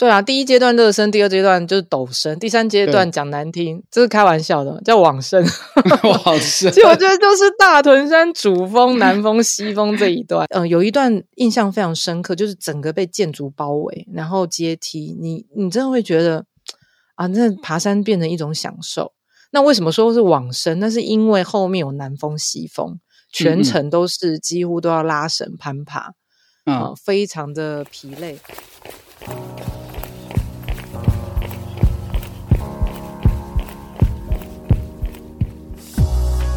对啊，第一阶段热身，第二阶段就是陡升，第三阶段讲难听，这是开玩笑的，叫往生。往生。其实我觉得就是大屯山主峰、南峰、西峰这一段，嗯、呃，有一段印象非常深刻，就是整个被建筑包围，然后阶梯，你你真的会觉得啊，那爬山变成一种享受。那为什么说是往生？那是因为后面有南峰、西峰，全程都是几乎都要拉绳攀爬，嗯、呃，非常的疲累。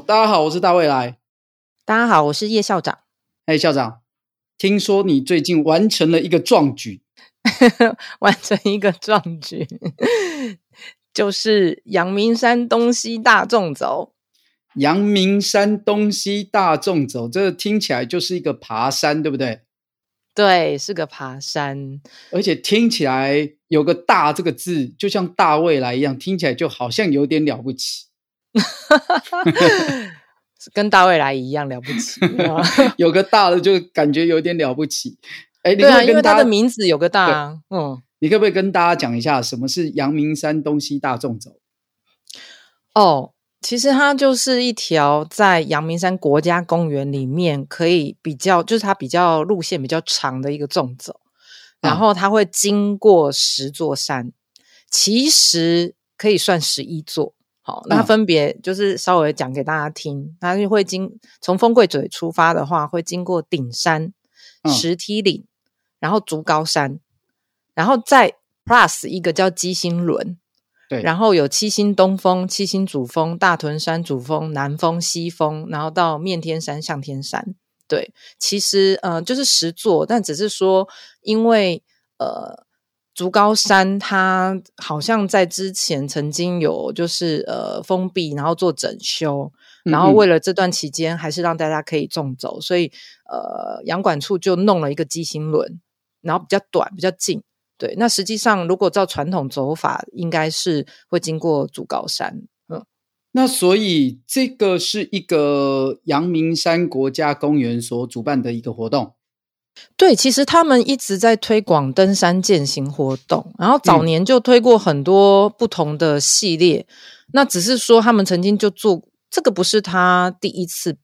大家好，我是大未来。大家好，我是叶校长。哎，校长，听说你最近完成了一个壮举，完成一个壮举，就是阳明山东西大众走。阳明山东西大众走，这听起来就是一个爬山，对不对？对，是个爬山，而且听起来有个“大”这个字，就像大未来一样，听起来就好像有点了不起。哈哈哈，跟大未来一样了不起，有个大的就感觉有点了不起。哎，对啊，因为他的名字有个大啊。嗯，你可不可以跟大家讲一下什么是阳明山东西大纵走？哦，其实它就是一条在阳明山国家公园里面可以比较，就是它比较路线比较长的一个纵走，然后它会经过十座山，其实可以算十一座。好，那分别就是稍微讲给大家听，它就会经从风柜嘴出发的话，会经过顶山、石梯岭，然后竹高山，然后再 plus 一个叫鸡心轮，对，然后有七星东峰、七星主峰、大屯山主峰、南峰、西峰，然后到面天山、向天山，对，其实呃就是十座，但只是说因为呃。竹高山，它好像在之前曾经有就是呃封闭，然后做整修，然后为了这段期间还是让大家可以纵走，所以呃阳管处就弄了一个机心轮，然后比较短，比较近。对，那实际上如果照传统走法，应该是会经过竹高山。嗯，那所以这个是一个阳明山国家公园所主办的一个活动。对，其实他们一直在推广登山健行活动，然后早年就推过很多不同的系列。嗯、那只是说他们曾经就做这个，不是他第一次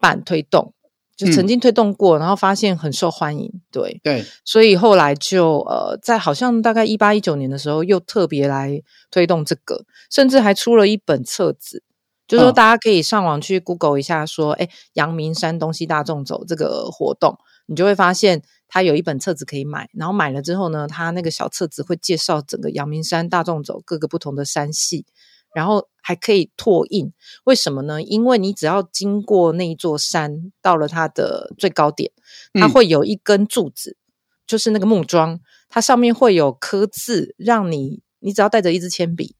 办推动，就曾经推动过，嗯、然后发现很受欢迎。对对，所以后来就呃，在好像大概一八一九年的时候，又特别来推动这个，甚至还出了一本册子，就是说大家可以上网去 Google 一下，说哎，阳明山东西大众走这个活动。你就会发现，它有一本册子可以买，然后买了之后呢，它那个小册子会介绍整个阳明山大众走各个不同的山系，然后还可以拓印。为什么呢？因为你只要经过那一座山，到了它的最高点，它会有一根柱子，嗯、就是那个木桩，它上面会有刻字，让你你只要带着一支铅笔，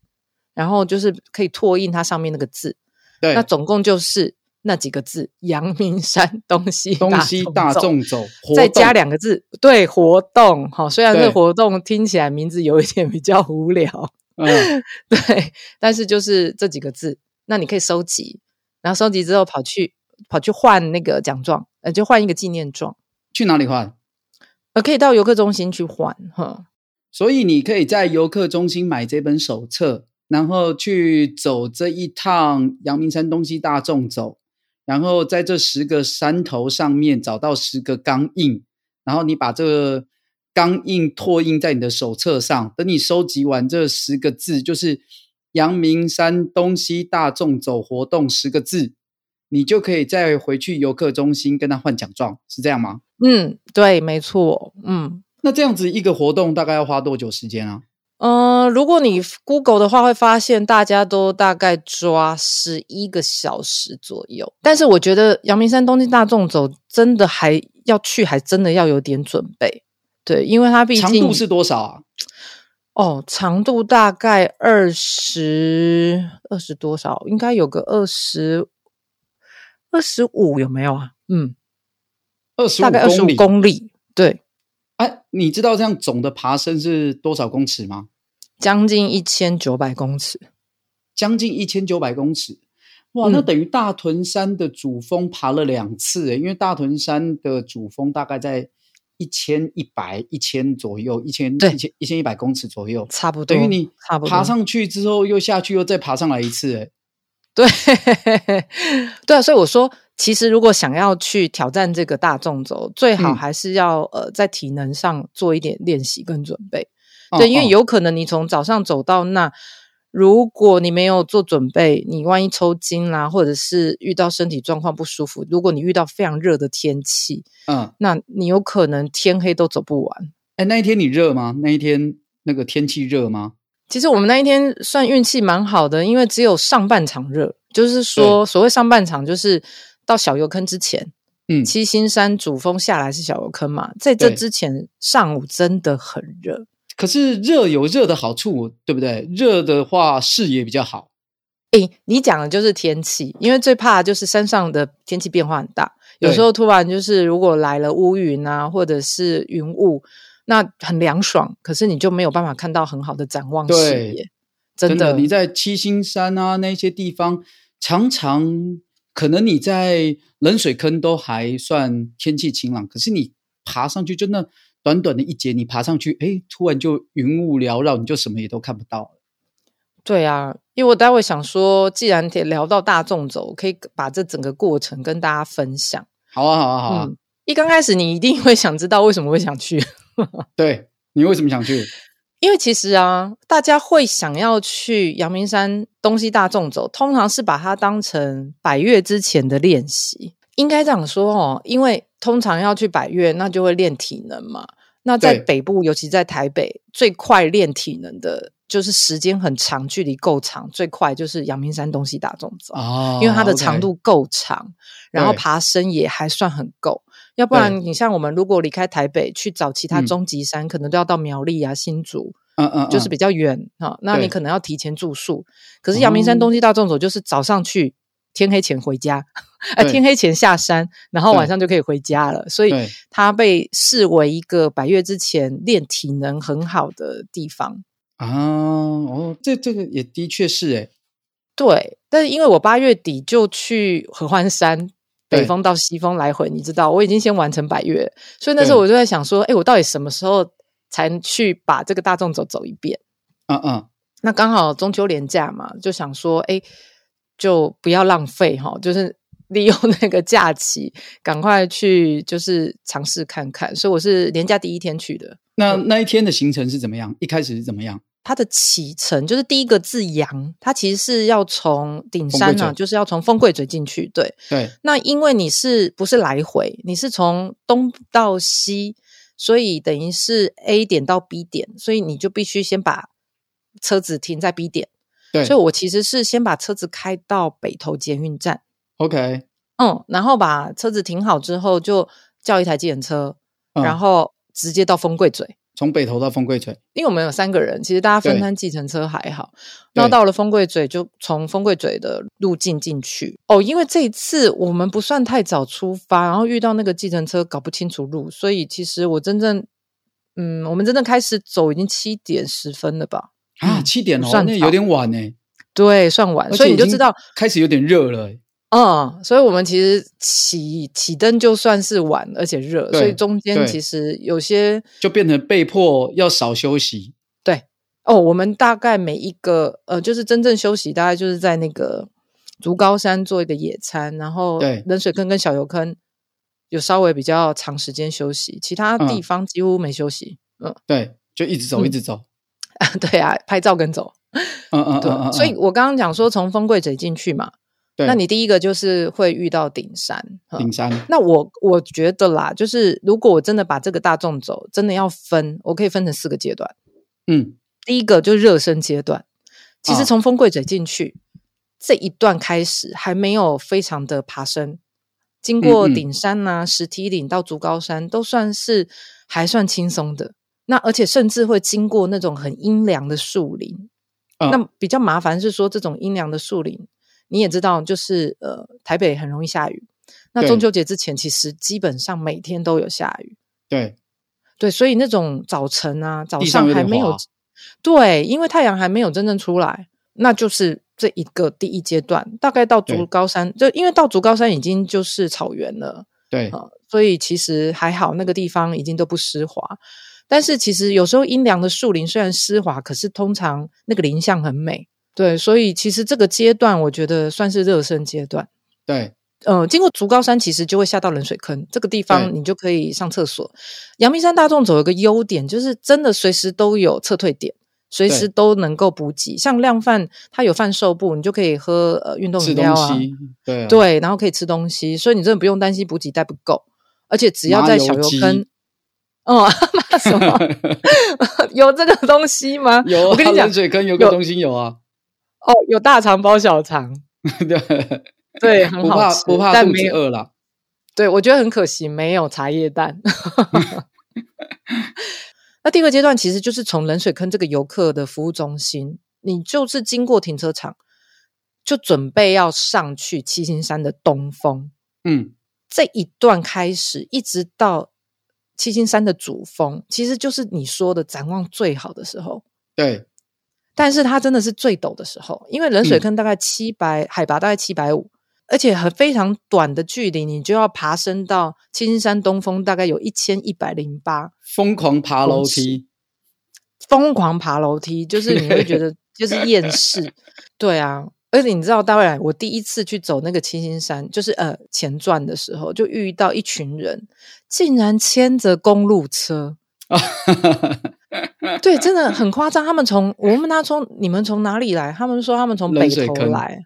然后就是可以拓印它上面那个字。对，那总共就是。那几个字，阳明山东西东西大众走，再加两个字，对，活动。好，虽然这个活动听起来名字有一点比较无聊，嗯，对，但是就是这几个字，那你可以收集，然后收集之后跑去跑去换那个奖状，呃，就换一个纪念状。去哪里换？呃，可以到游客中心去换，哈。所以你可以在游客中心买这本手册，然后去走这一趟阳明山东西大众走。然后在这十个山头上面找到十个钢印，然后你把这个钢印拓印在你的手册上。等你收集完这十个字，就是阳明山东西大众走活动十个字，你就可以再回去游客中心跟他换奖状，是这样吗？嗯，对，没错。嗯，那这样子一个活动大概要花多久时间啊？嗯，如果你 Google 的话，会发现大家都大概抓十一个小时左右。但是我觉得阳明山东京大众走真的还要去，还真的要有点准备。对，因为它毕竟长度是多少啊？哦，长度大概二十二十多少？应该有个二十二十五有没有啊？嗯，二十大概二十五公里。对，哎、啊，你知道这样总的爬升是多少公尺吗？将近一千九百公尺，将近一千九百公尺。哇，那等于大屯山的主峰爬了两次诶，因为大屯山的主峰大概在。一千一百一千左右，一千一千一千一百公尺左右，差不多。等于你爬上去之后又下去，又再爬上来一次，哎，对，对啊。所以我说，其实如果想要去挑战这个大纵走，最好还是要、嗯、呃在体能上做一点练习跟准备。哦、对，因为有可能你从早上走到那。如果你没有做准备，你万一抽筋啦，或者是遇到身体状况不舒服，如果你遇到非常热的天气，嗯，那你有可能天黑都走不完。哎，那一天你热吗？那一天那个天气热吗？其实我们那一天算运气蛮好的，因为只有上半场热，就是说所谓上半场就是到小油坑之前，嗯，七星山主峰下来是小油坑嘛，在这之前上午真的很热。可是热有热的好处，对不对？热的话视野比较好。诶，你讲的就是天气，因为最怕的就是山上的天气变化很大，有时候突然就是如果来了乌云啊，或者是云雾，那很凉爽，可是你就没有办法看到很好的展望视野。真的，真的，你在七星山啊那些地方，常常可能你在冷水坑都还算天气晴朗，可是你爬上去真的。短短的一节，你爬上去，哎，突然就云雾缭绕，你就什么也都看不到了。对啊，因为我待会想说，既然聊到大众走，可以把这整个过程跟大家分享。好啊，好啊，好啊。嗯，一刚开始你一定会想知道为什么会想去。对，你为什么想去？因为其实啊，大家会想要去阳明山东西大众走，通常是把它当成百岳之前的练习。应该这样说哦，因为通常要去百越，那就会练体能嘛。那在北部，尤其在台北，最快练体能的，就是时间很长，距离够长，最快就是阳明山东西大纵走。哦，因为它的长度够长，哦然后爬升也还算很够。要不然，你像我们如果离开台北去找其他中级山，嗯，可能都要到苗栗啊、新竹，嗯嗯，嗯，就是比较远啊。那你可能要提前住宿。可是阳明山东西大纵走就是早上去。天黑前回家，呃，天黑前下山，然后晚上就可以回家了。所以它被视为一个百月之前练体能很好的地方啊。哦，这这个也的确是诶。对，但是因为我八月底就去合欢山，北峰到西峰来回，你知道，我已经先完成百月，所以那时候我就在想说，哎，我到底什么时候才去把这个大众走走一遍？嗯嗯，那刚好中秋连假嘛，就想说，哎。就不要浪费哈，就是利用那个假期，赶快去就是尝试看看。所以我是年假第一天去的。那那一天的行程是怎么样？一开始是怎么样？它的启程就是第一个字阳，它其实是要从顶山呢、啊，就是要从风柜嘴进去。对对。那因为你是不是来回？你是从东到西，所以等于是 A 点到 B 点，所以你就必须先把车子停在 B 点。对，所以我其实是先把车子开到北投捷运站，OK，嗯，然后把车子停好之后，就叫一台计程车，嗯，然后直接到丰贵嘴，从北投到丰贵嘴，因为我们有三个人，其实大家分摊计程车还好。然后到了丰贵嘴，就从丰贵嘴的路径进去。哦，因为这一次我们不算太早出发，然后遇到那个计程车搞不清楚路，所以其实我真正，嗯，我们真正开始走已经七点十分了吧。啊，七点哦，算那有点晚呢。对，算晚，所以你就知道开始有点热了。嗯，所以我们其实起起灯就算是晚，而且热，所以中间其实有些就变成被迫要少休息。对，哦，我们大概每一个呃，就是真正休息，大概就是在那个竹高山做一个野餐，然后冷水坑跟小油坑有稍微比较长时间休息，其他地方几乎没休息。嗯，嗯对，就一直走，一直走。对啊，拍照跟走，嗯嗯，对嗯，嗯，所以我刚刚讲说从风柜嘴进去嘛，对，那你第一个就是会遇到顶山，顶山。那我我觉得啦，就是如果我真的把这个大众走，真的要分，我可以分成四个阶段。嗯，第一个就是热身阶段，其实从风柜嘴进去、哦、这一段开始还没有非常的爬升，经过顶山呐、啊、石梯岭到竹高山，都算是。还算轻松的。那而且甚至会经过那种很阴凉的树林。嗯、那比较麻烦是说，这种阴凉的树林，你也知道，就是呃，台北很容易下雨。那中秋节之前，其实基本上每天都有下雨。对，对，所以那种早晨啊，早上还没有，有对，因为太阳还没有真正出来，那就是这一个第一阶段。大概到竹高山，就因为到竹高山已经就是草原了。对、呃，所以其实还好，那个地方已经都不湿滑。但是其实有时候阴凉的树林虽然湿滑，可是通常那个林相很美。对，所以其实这个阶段我觉得算是热身阶段。对。呃，经过竹高山，其实就会下到冷水坑这个地方，你就可以上厕所。阳明山大众走有个优点，就是真的随时都有撤退点，随时都能够补给。像量贩，它有贩售部，你就可以喝呃运动饮料啊，对啊对，然后可以吃东西，所以你真的不用担心补给带不够。而且只要在小油坑，哦，那什么 有这个东西吗？有，我跟你讲，冷水坑有个东西有啊，哦，有大肠包小肠，对。对，很好吃，不怕，不怕肚子饿了。对，我觉得很可惜，没有茶叶蛋。那第二个阶段其实就是从冷水坑这个游客的服务中心，你就是经过停车场，就准备要上去七星山的东峰。嗯，这一段开始一直到七星山的主峰，其实就是你说的展望最好的时候。对。但是它真的是最陡的时候，因为冷水坑大概七百、嗯、海拔大概七百五。而且很非常短的距离，你就要爬升到七星山东峰，大概有一千一百零八。疯狂爬楼梯，疯狂爬楼梯，就是你会觉得就是厌世。对啊，而且你知道，当然我第一次去走那个七星山，就是呃前传的时候，就遇到一群人，竟然牵着公路车。对，真的很夸张。他们从我问他从你们从哪里来，他们说他们从北头来。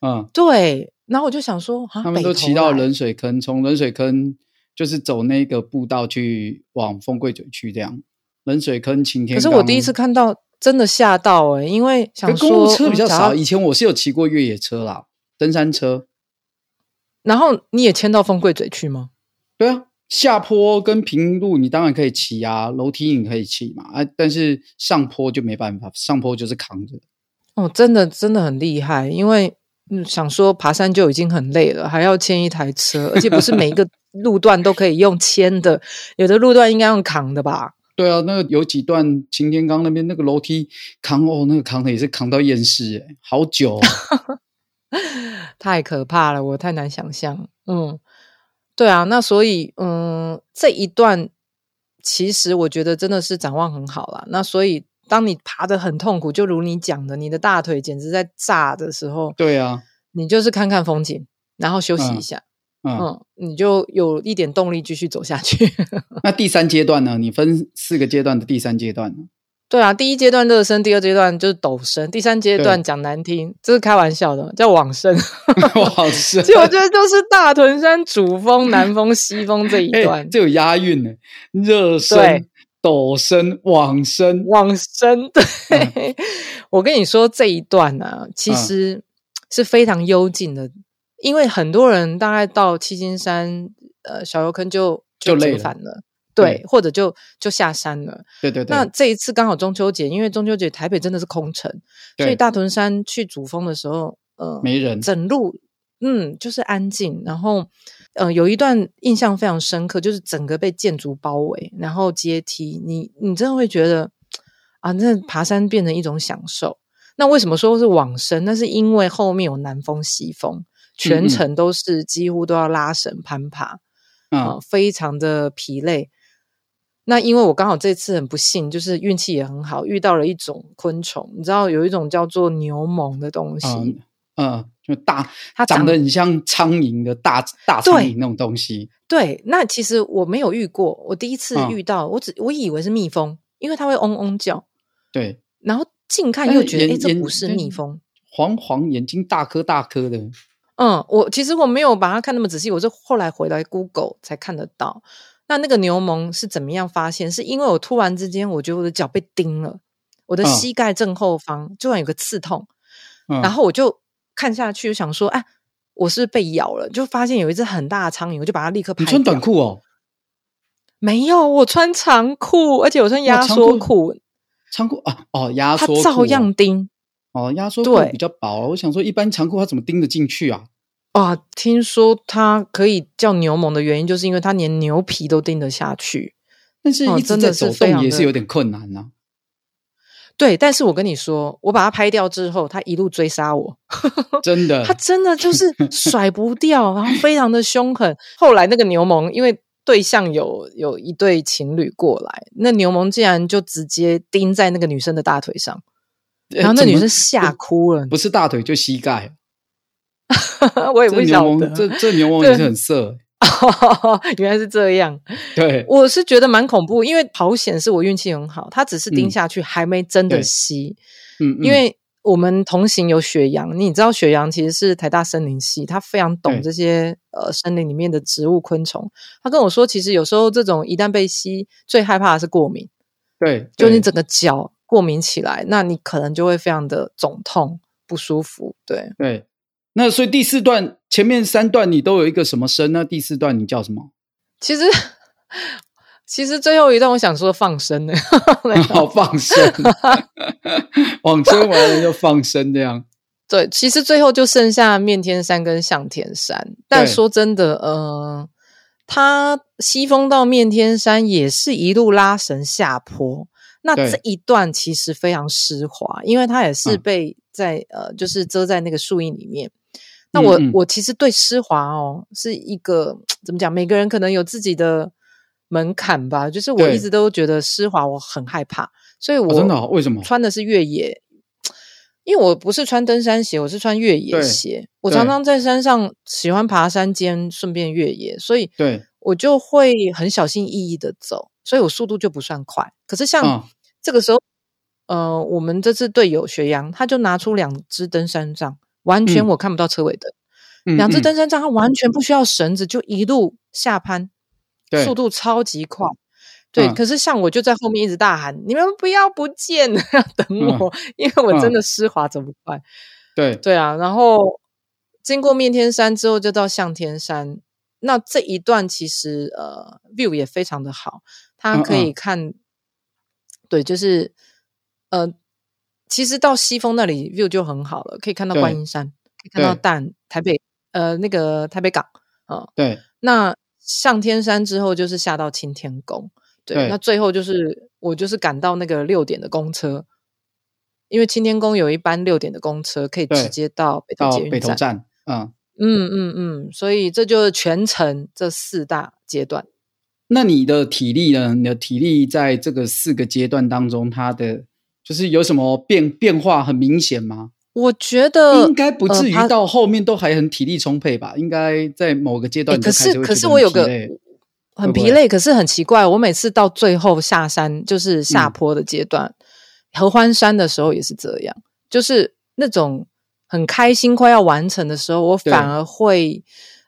嗯，对。然后我就想说，他们都骑到冷水坑，从冷水坑就是走那个步道去往风柜嘴去，这样冷水坑晴天。可是我第一次看到，真的吓到哎、欸，因为想说公路车比较少，以前我是有骑过越野车啦，登山车。然后你也牵到风柜嘴去吗？对啊，下坡跟平路你当然可以骑啊，楼梯你可以骑嘛，啊，但是上坡就没办法，上坡就是扛着。哦，真的真的很厉害，因为。嗯，想说爬山就已经很累了，还要牵一台车，而且不是每一个路段都可以用牵的，有的路段应该用扛的吧？对啊，那个有几段擎天岗那边那个楼梯扛哦，那个扛的也是扛到厌世诶，好久哦，太可怕了，我太难想象。嗯，对啊，那所以嗯，这一段其实我觉得真的是展望很好啦。那所以。当你爬得很痛苦，就如你讲的，你的大腿简直在炸的时候，对啊，你就是看看风景，然后休息一下，嗯，嗯，你就有一点动力继续走下去。那第三阶段呢？你分四个阶段的第三阶段呢？对啊，第一阶段热身，第二阶段就是陡升，第三阶段讲难听，这是开玩笑的，叫往生。往生，其实我觉得就是大屯山主峰、南峰、西峰这一 段，这有押韵呢，热身。陡升、往生、往生，对、嗯、我跟你说这一段呢、啊，其实是非常幽静的，嗯、因为很多人大概到七星山，呃，小油坑就就累烦了，了对，或者就就下山了，对对对。那这一次刚好中秋节，因为中秋节台北真的是空城，所以大屯山去主峰的时候，呃，没人，整路嗯就是安静，然后。呃，有一段印象非常深刻，就是整个被建筑包围，然后阶梯，你你真的会觉得啊，那爬山变成一种享受。那为什么说是往生？那是因为后面有南风、西峰，全程都是几乎都要拉绳攀爬，啊、嗯呃，非常的疲累。那因为我刚好这次很不幸，就是运气也很好，遇到了一种昆虫，你知道有一种叫做牛虻的东西，嗯。嗯就大，它长得很像苍蝇的大大苍蝇那种东西。对，那其实我没有遇过，我第一次遇到，嗯、我只我以为是蜜蜂，因为它会嗡嗡叫。对，然后近看又觉得，哎，这不是蜜蜂，黄黄眼睛大颗大颗的。嗯，我其实我没有把它看那么仔细，我是后来回来 Google 才看得到。那那个牛虻是怎么样发现？是因为我突然之间，我觉得我的脚被叮了，我的膝盖正后方突然有个刺痛，嗯、然后我就。看下去，想说，哎，我是被咬了，就发现有一只很大的苍蝇，我就把它立刻拍掉。你穿短裤哦？没有，我穿长裤，而且我穿压缩裤。长裤啊，哦，压缩裤，它照样钉。哦，压缩裤比较薄。我想说，一般长裤它怎么钉得进去啊？哇，听说它可以叫牛虻的原因，就是因为它连牛皮都钉得下去。但是一直在走动也是有点困难啊。对，但是我跟你说，我把它拍掉之后，它一路追杀我，真的，它真的就是甩不掉，然后非常的凶狠。后来那个牛虻，因为对象有有一对情侣过来，那牛虻竟然就直接钉在那个女生的大腿上，然后那女生吓哭了，不是大腿就膝盖。我也不晓得，这这牛虻也是很色。原来是这样，对，我是觉得蛮恐怖，因为好险是我运气很好，它只是盯下去，还没真的吸。嗯，因为我们同行有雪阳，你知道雪阳其实是台大森林系，他非常懂这些呃森林里面的植物昆虫。他跟我说，其实有时候这种一旦被吸，最害怕的是过敏。对，就你整个脚过敏起来，那你可能就会非常的肿痛不舒服。对，对。那所以第四段前面三段你都有一个什么声那？第四段你叫什么？其实其实最后一段我想说放生呢，好放生，往生完了就放生这样。对，其实最后就剩下面天山跟向天山。但说真的，呃，他西峰到面天山也是一路拉绳下坡，那这一段其实非常湿滑，因为它也是被在、嗯、呃，就是遮在那个树荫里面。那我嗯嗯我其实对湿滑哦是一个怎么讲？每个人可能有自己的门槛吧。就是我一直都觉得湿滑我很害怕，所以我真的为什么穿的是越野？因为我不是穿登山鞋，我是穿越野鞋。我常常在山上喜欢爬山间顺便越野，所以对我就会很小心翼翼的走，所以我速度就不算快。可是像这个时候，嗯、呃，我们这次队友学阳他就拿出两只登山杖。完全我看不到车尾灯，嗯、两只登山杖，他完全不需要绳子，就一路下攀，速度超级快。对、嗯，可是像我就在后面一直大喊：“你们不要不见，要等我、嗯，因为我真的湿滑走不快。”对对啊，然后经过面天山之后，就到向天山。那这一段其实呃，view 也非常的好，它可以看，嗯嗯对，就是呃。其实到西峰那里 view 就很好了，可以看到观音山，可以看到淡台北呃那个台北港啊、呃。对，那上天山之后就是下到青天宫。对，那最后就是我就是赶到那个六点的公车，因为青天宫有一班六点的公车可以直接到北投捷运站，嗯嗯嗯嗯，所以这就是全程这四大阶段。那你的体力呢？你的体力在这个四个阶段当中，它的。就是有什么变变化很明显吗？我觉得应该不至于到后面都还很体力充沛吧。呃、应该在某个阶段，可是可是我有个很疲累可是很奇怪，我每次到最后下山就是下坡的阶段，嗯、合欢山的时候也是这样，就是那种很开心快要完成的时候，我反而会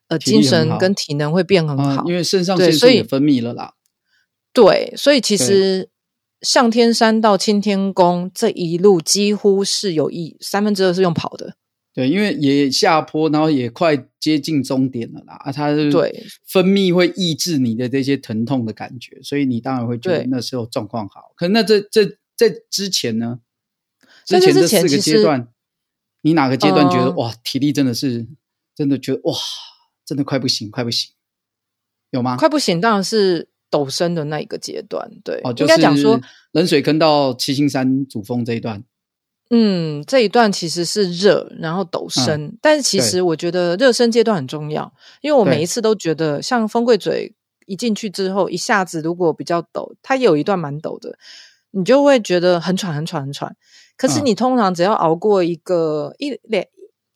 呃精神跟体能会变很好，嗯、因为肾上腺素也分泌了啦。对，所以其实。上天山到青天宫这一路几乎是有一三分之二是用跑的，对，因为也下坡，然后也快接近终点了啦。啊，它对分泌会抑制你的这些疼痛的感觉，所以你当然会觉得那时候状况好。可那这这在之前呢？之前这四个阶段，你哪个阶段觉得、呃、哇，体力真的是真的觉得哇，真的快不行，快不行，有吗？快不行，当然是。陡升的那一个阶段，对，哦，就是、应该讲说冷水坑到七星山主峰这一段，嗯，这一段其实是热，然后陡升、嗯，但是其实我觉得热身阶段很重要，因为我每一次都觉得，像风柜嘴一进去之后，一下子如果比较陡，它有一段蛮陡的，你就会觉得很喘、很喘、很喘。可是你通常只要熬过一个一两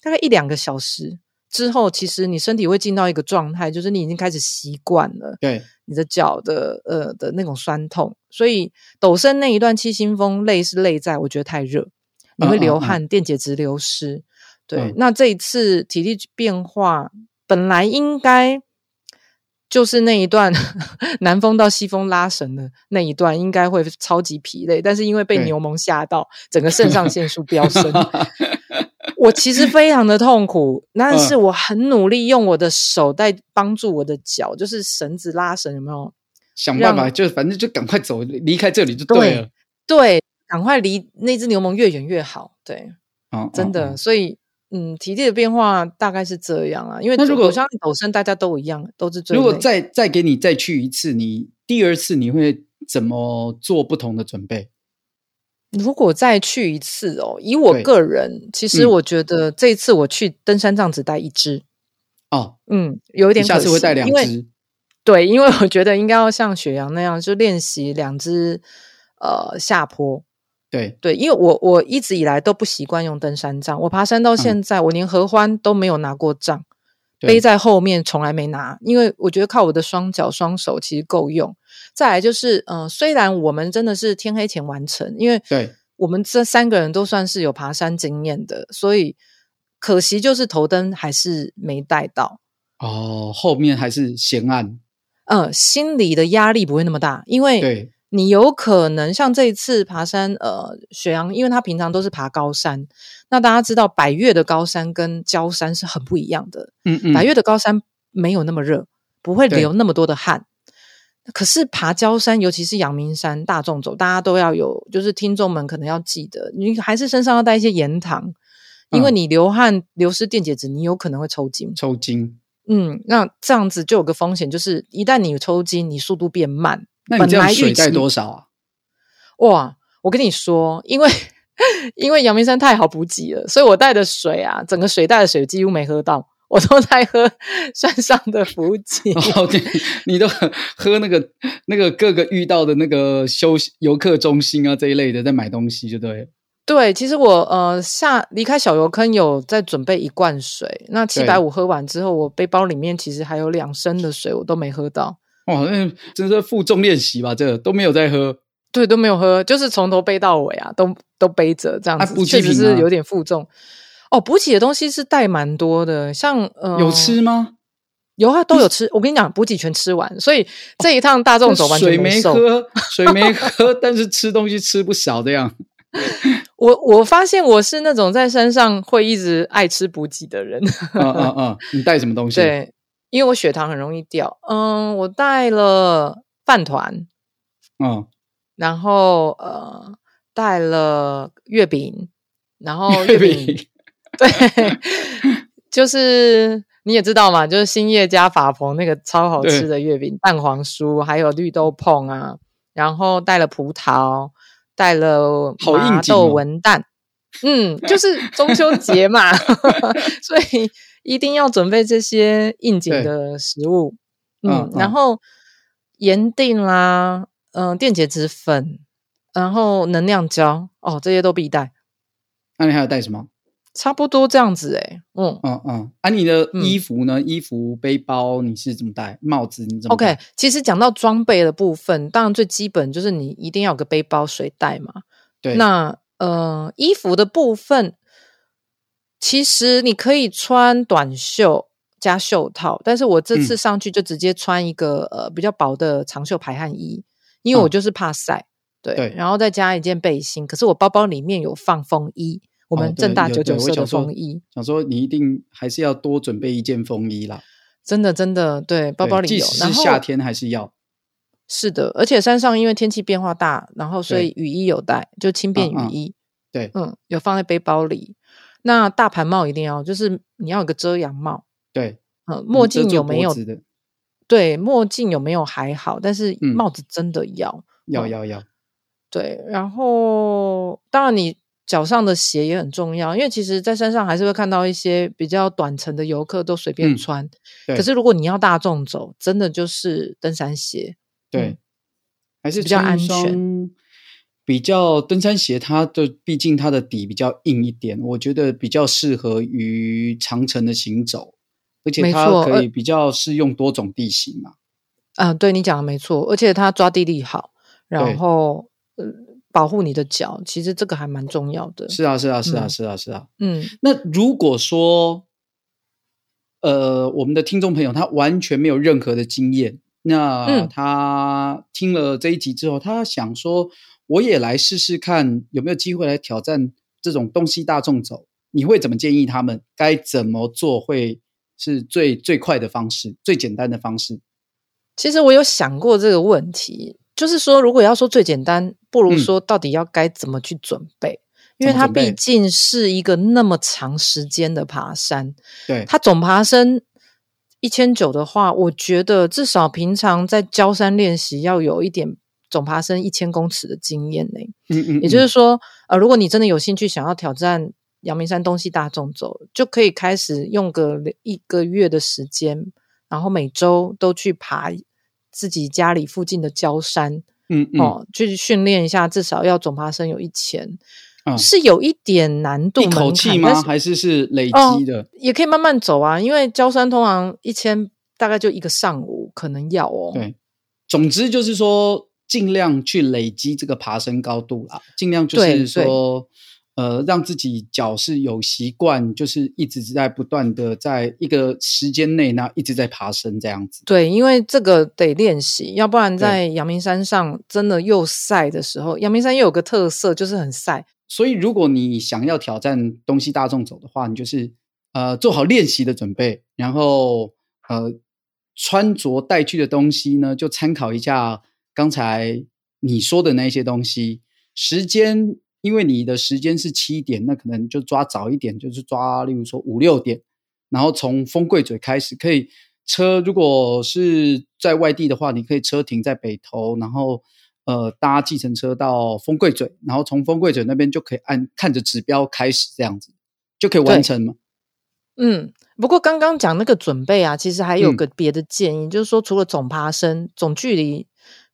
大概一两个小时之后，其实你身体会进到一个状态，就是你已经开始习惯了。对。你的脚的呃的那种酸痛，所以陡升那一段七星峰累是累在我觉得太热，你会流汗，电解质流失。对、嗯，那这一次体力变化本来应该就是那一段 南风到西风拉绳的那一段，应该会超级疲累，但是因为被牛虻吓到，整个肾上腺素飙升。我其实非常的痛苦，但是我很努力用我的手在帮助我的脚，就是绳子拉绳有没有？想办法，就反正就赶快走，离开这里就对了。对，赶快离那只牛虻越远越好。对，哦、真的，哦、所以。嗯，体力的变化大概是这样啊，因为那如果像陡升，大家都一样，都是最。如果再再给你再去一次，你第二次你会怎么做不同的准备？如果再去一次哦，以我个人，其实我觉得这一次我去登山杖只带一支。哦，嗯，有一点可惜，下次会带两支。对，因为我觉得应该要像雪阳那样，就练习两只呃下坡。对对，因为我我一直以来都不习惯用登山杖，我爬山到现在，嗯、我连合欢都没有拿过杖，背在后面从来没拿，因为我觉得靠我的双脚双手其实够用。再来就是，嗯、呃，虽然我们真的是天黑前完成，因为对我们这三个人都算是有爬山经验的，所以可惜就是头灯还是没带到。哦，后面还是嫌暗。嗯、呃，心里的压力不会那么大，因为对。你有可能像这一次爬山，呃，雪阳，因为他平常都是爬高山，那大家知道百越的高山跟焦山是很不一样的。嗯嗯，百越的高山没有那么热，不会流那么多的汗。可是爬焦山，尤其是阳明山大众走，大家都要有，就是听众们可能要记得，你还是身上要带一些盐糖，因为你流汗流失电解质，你有可能会抽筋。抽筋。嗯，那这样子就有个风险，就是一旦你抽筋，你速度变慢。那你这样水带多少啊？哇，我跟你说，因为因为阳明山太好补给了，所以我带的水啊，整个水带的水几乎没喝到，我都在喝山上的补给。哦，对，你都喝那个那个各个遇到的那个休游客中心啊这一类的，在买东西就对。对，其实我呃下离开小油坑有在准备一罐水，那七百五喝完之后，我背包里面其实还有两升的水，我都没喝到。哇，那真是负重练习吧？这个都没有在喝，对，都没有喝，就是从头背到尾啊，都都背着这样子，确实是有点负重。哦，补给的东西是带蛮多的，像呃，有吃吗？有啊，都有吃。我跟你讲，补给全吃完，所以这一趟大众走完水没喝，水没喝，但是吃东西吃不少这样。我我发现我是那种在山上会一直爱吃补给的人。嗯嗯嗯，你带什么东西？对。因为我血糖很容易掉，嗯，我带了饭团，嗯，然后呃带了月饼，然后月饼，月对，就是你也知道嘛，就是欣叶加法鹏那个超好吃的月饼，蛋黄酥，还有绿豆椪啊，然后带了葡萄，带了麻豆文旦，哦、嗯，就是中秋节嘛，所以。一定要准备这些应景的食物，嗯，嗯，然后盐锭啦，嗯、呃，电解质粉，然后能量胶，哦，这些都必带。那你还要带什么？差不多这样子，诶嗯嗯嗯。啊，你的衣服呢？嗯、衣服、背包你是怎么带？帽子你怎么带？OK，其实讲到装备的部分，当然最基本就是你一定要有个背包、水袋嘛。对。那呃，衣服的部分。其实你可以穿短袖加袖套，但是我这次上去就直接穿一个、嗯、呃比较薄的长袖排汗衣，因为我就是怕晒，哦、对，对，然后再加一件背心。可是我包包里面有放风衣，我们正大九九社的风衣、哦。想说你一定还是要多准备一件风衣啦，真的真的对，包包里有。即使是夏天还是要。是的，而且山上因为天气变化大，然后所以雨衣有带，就轻便雨衣。嗯嗯对，嗯，有放在背包里。那大盘帽一定要，就是你要有个遮阳帽。对，嗯，墨镜有没有？对，墨镜有没有还好，但是帽子真的要，嗯、要要要。对，然后当然你脚上的鞋也很重要，因为其实，在山上还是会看到一些比较短程的游客都随便穿。嗯、可是如果你要大众走，真的就是登山鞋。对，嗯、还是比较安全。比较登山鞋，它的毕竟它的底比较硬一点，我觉得比较适合于长程的行走，而且它可以比较适用多种地形嘛。啊、呃，对你讲的没错，而且它抓地力好，然后呃保护你的脚，其实这个还蛮重要的。是啊，是啊，是啊，是啊，是啊。嗯，那如果说，呃，我们的听众朋友他完全没有任何的经验，那他听了这一集之后，他想说。我也来试试看有没有机会来挑战这种东西大众走，你会怎么建议他们该怎么做会是最最快的方式、最简单的方式？其实我有想过这个问题，就是说，如果要说最简单，不如说到底要该怎么去准备？嗯、因为它毕竟是一个那么长时间的爬山，对，它总爬升一千九的话，我觉得至少平常在焦山练习要有一点总爬升一千公尺的经验呢。嗯，嗯嗯，也就是说，呃，如果你真的有兴趣想要挑战阳明山东西大众走，就可以开始用个一个月的时间。然后每周都去爬自己家里附近的郊山，嗯，嗯哦，去训练一下，至少要总爬升有一千，嗯，是有一点难度，一口气吗？还是是累积的？哦，也可以慢慢走啊，因为焦山通常一千大概就一个上午，可能要哦。对，总之就是说尽量去累积这个爬升高度啦，尽量就是说。呃，让自己脚是有习惯，就是一直在不断的在一个时间内呢，一直在爬升这样子。对，因为这个得练习，要不然在阳明山上真的又晒的时候，阳明山又有个特色就是很晒。所以，如果你想要挑战东西大众走的话，你就是呃做好练习的准备，然后呃穿着带去的东西呢，就参考一下刚才你说的那些东西，时间。因为你的时间是七点，那可能就抓早一点，就是抓，例如说五六点，然后从风柜嘴开始，可以车如果是在外地的话，你可以车停在北投，然后呃搭计程车到风柜嘴，然后从风柜嘴那边就可以按看着指标开始，这样子就可以完成嘛。嗯，不过刚刚讲那个准备啊，其实还有个别的建议，嗯、就是说除了总爬升、总距离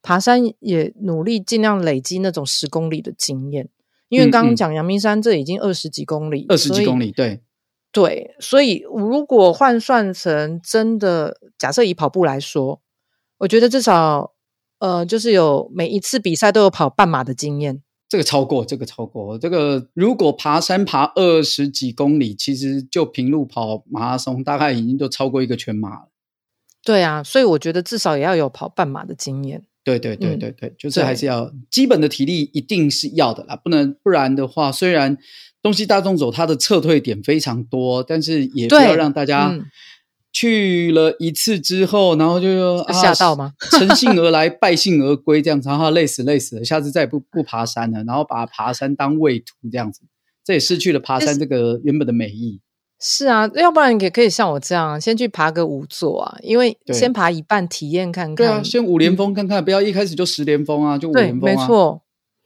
爬山，也努力尽量累积那种十公里的经验。因为刚刚讲阳明山，这已经二十几公里，二十几公里，对对，所以如果换算成真的，假设以跑步来说，我觉得至少呃，就是有每一次比赛都有跑半马的经验。这个超过，这个超过，这个如果爬山爬二十几公里，其实就平路跑马拉松，大概已经都超过一个全马了。对啊，所以我觉得至少也要有跑半马的经验。对对对对对，嗯、就是还是要基本的体力一定是要的啦，不能不然的话，虽然东西大众走它的撤退点非常多，但是也不要让大家去了一次之后，嗯、然后就说吓到吗？乘兴而来，败兴而归这样子，然后累死累死了，下次再也不不爬山了，然后把爬山当畏途这样子，这也失去了爬山这个原本的美意。是啊，要不然也可以像我这样，先去爬个五座啊，因为先爬一半体验看看。对啊，先五连峰看看，嗯、不要一开始就十连峰啊，就五连峰啊。对，没错。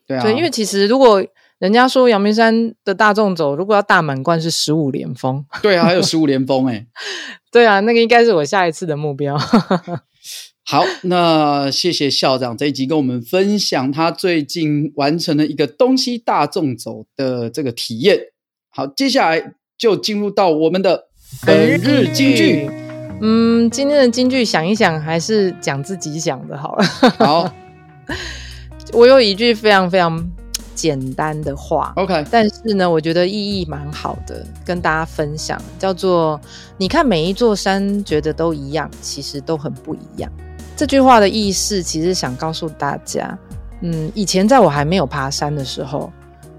对啊，对，因为其实如果人家说阳明山的大众走，如果要大满贯是十五连峰。对啊，还有十五连峰哎。对啊，那个应该是我下一次的目标。好，那谢谢校长这一集跟我们分享他最近完成了一个东西大众走的这个体验。好，接下来。就进入到我们的本日金句。嗯，今天的金句想一想，还是讲自己想的好了。好，我有一句非常非常简单的话，OK，但是呢，我觉得意义蛮好的，跟大家分享，叫做“你看每一座山，觉得都一样，其实都很不一样”。这句话的意思，其实想告诉大家，嗯，以前在我还没有爬山的时候。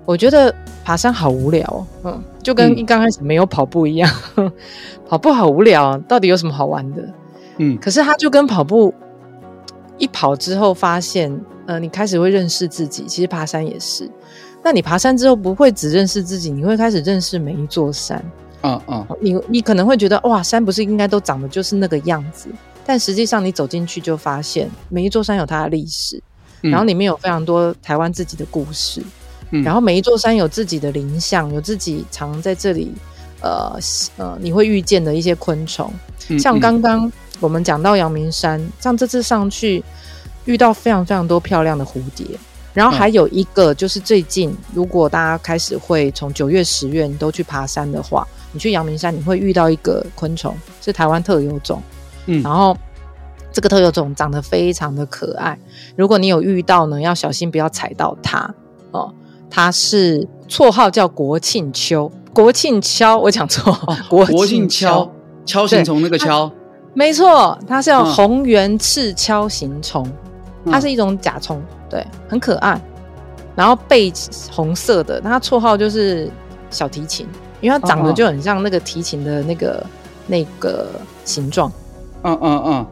我觉得爬山好无聊哦，嗯，就跟一刚开始没有跑步一样，嗯、跑步好无聊，到底有什么好玩的？嗯，可是他就跟跑步一跑之后发现，呃，你开始会认识自己。其实爬山也是，那你爬山之后不会只认识自己，你会开始认识每一座山。嗯嗯，你你可能会觉得哇，山不是应该都长得就是那个样子？但实际上你走进去就发现，每一座山有它的历史，嗯、然后里面有非常多台湾自己的故事。然后每一座山有自己的灵相，有自己常在这里，呃呃，你会遇见的一些昆虫。像刚刚我们讲到阳明山，像这次上去遇到非常非常多漂亮的蝴蝶。然后还有一个就是最近，如果大家开始会从九月、十月你都去爬山的话，你去阳明山你会遇到一个昆虫，是台湾特有种。嗯，然后这个特有种长得非常的可爱，如果你有遇到呢，要小心不要踩到它哦。它是绰号叫国庆秋，国庆锹，我讲错，哦、国庆锹，锹形虫那个锹，没错，它是叫红圆赤锹形虫，嗯、它是一种甲虫，对，很可爱，然后背红色的，它绰号就是小提琴，因为它长得就很像那个提琴的那个、那个形状，嗯嗯嗯，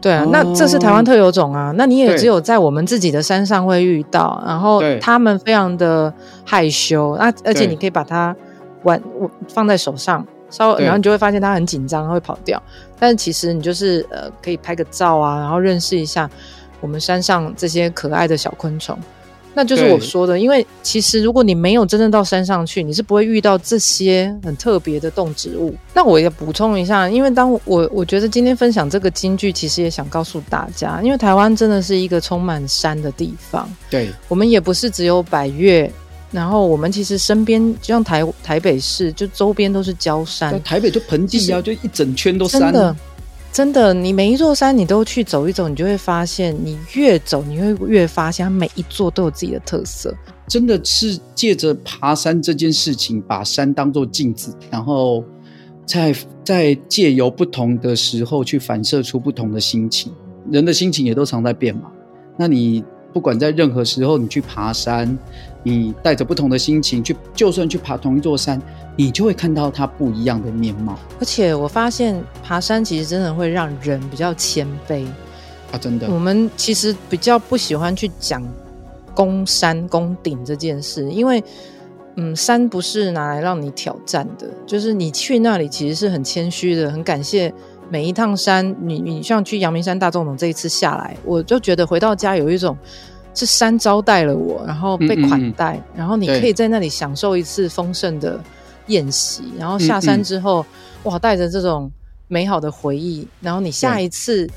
对啊，那这是台湾特有种啊。那你也只有在我们自己的山上会遇到，然后他们非常的害羞那，而且你可以把它玩放在手上，稍微然后你就会发现它很紧张，它会跑掉。但是其实你就是呃，可以拍个照啊，然后认识一下我们山上这些可爱的小昆虫。那就是我说的，因为其实如果你没有真正到山上去，你是不会遇到这些很特别的动植物。那我也补充一下，因为当我我觉得今天分享这个金句，其实也想告诉大家，因为台湾真的是一个充满山的地方。对，我们也不是只有百越，然后我们其实身边就像台台北市，就周边都是焦山。台北就盆地啊，就一整圈都山。真的，真的你每一座山你都去走一走，你就会发现，你越走你会越发现，它每一座都有自己的特色。真的是借着爬山这件事情，把山当做镜子，然后在在借由不同的时候去反射出不同的心情。人的心情也都常在变嘛。那你不管在任何时候，你去爬山，你带着不同的心情去，就算去爬同一座山。你就会看到它不一样的面貌，而且我发现爬山其实真的会让人比较谦卑啊！真的，我们其实比较不喜欢去讲攻山攻顶这件事，因为嗯，山不是拿来让你挑战的，就是你去那里其实是很谦虚的，很感谢每一趟山。你你像去阳明山大纵走这一次下来，我就觉得回到家有一种是山招待了我，然后被款待，嗯。嗯嗯，然后你可以在那里享受一次丰盛的。宴席，然后下山之后，哇，带着这种美好的回忆，然后你下一次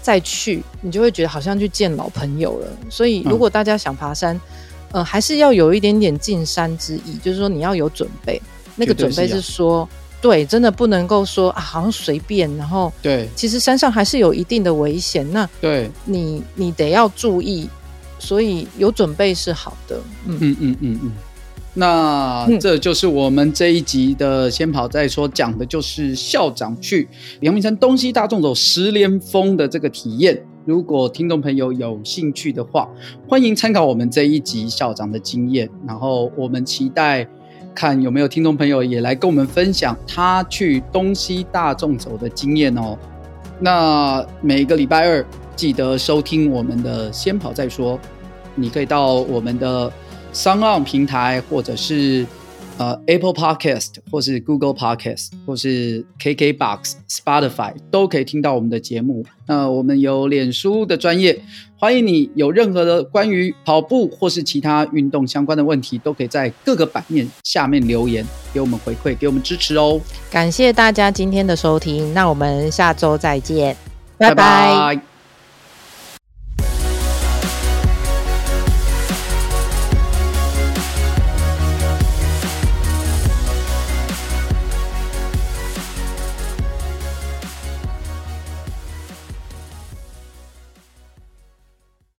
再去，你就会觉得好像去见老朋友了。所以，如果大家想爬山，嗯、呃，还是要有一点点进山之意，就是说你要有准备。那个准备是说，对，对，真的不能够说啊，好像随便。然后，对，其实山上还是有一定的危险。那，对，你你得要注意。所以有准备是好的。嗯嗯嗯嗯嗯。那这就是我们这一集的先跑再说，讲的就是校长去阳明山东西大众走十连峰的这个体验。如果听众朋友有兴趣的话，欢迎参考我们这一集校长的经验。然后我们期待看有没有听众朋友也来跟我们分享他去东西大众走的经验哦。那每个礼拜二记得收听我们的先跑再说，你可以到我们的。商岸平台，或者是呃 Apple Podcast，或是 Google Podcast，或是 KKBox、Spotify 都可以听到我们的节目。那我们有脸书的专业，欢迎你有任何的关于跑步或是其他运动相关的问题，都可以在各个版面下面留言，给我们回馈，给我们支持哦。感谢大家今天的收听，那我们下周再见，拜拜。拜拜。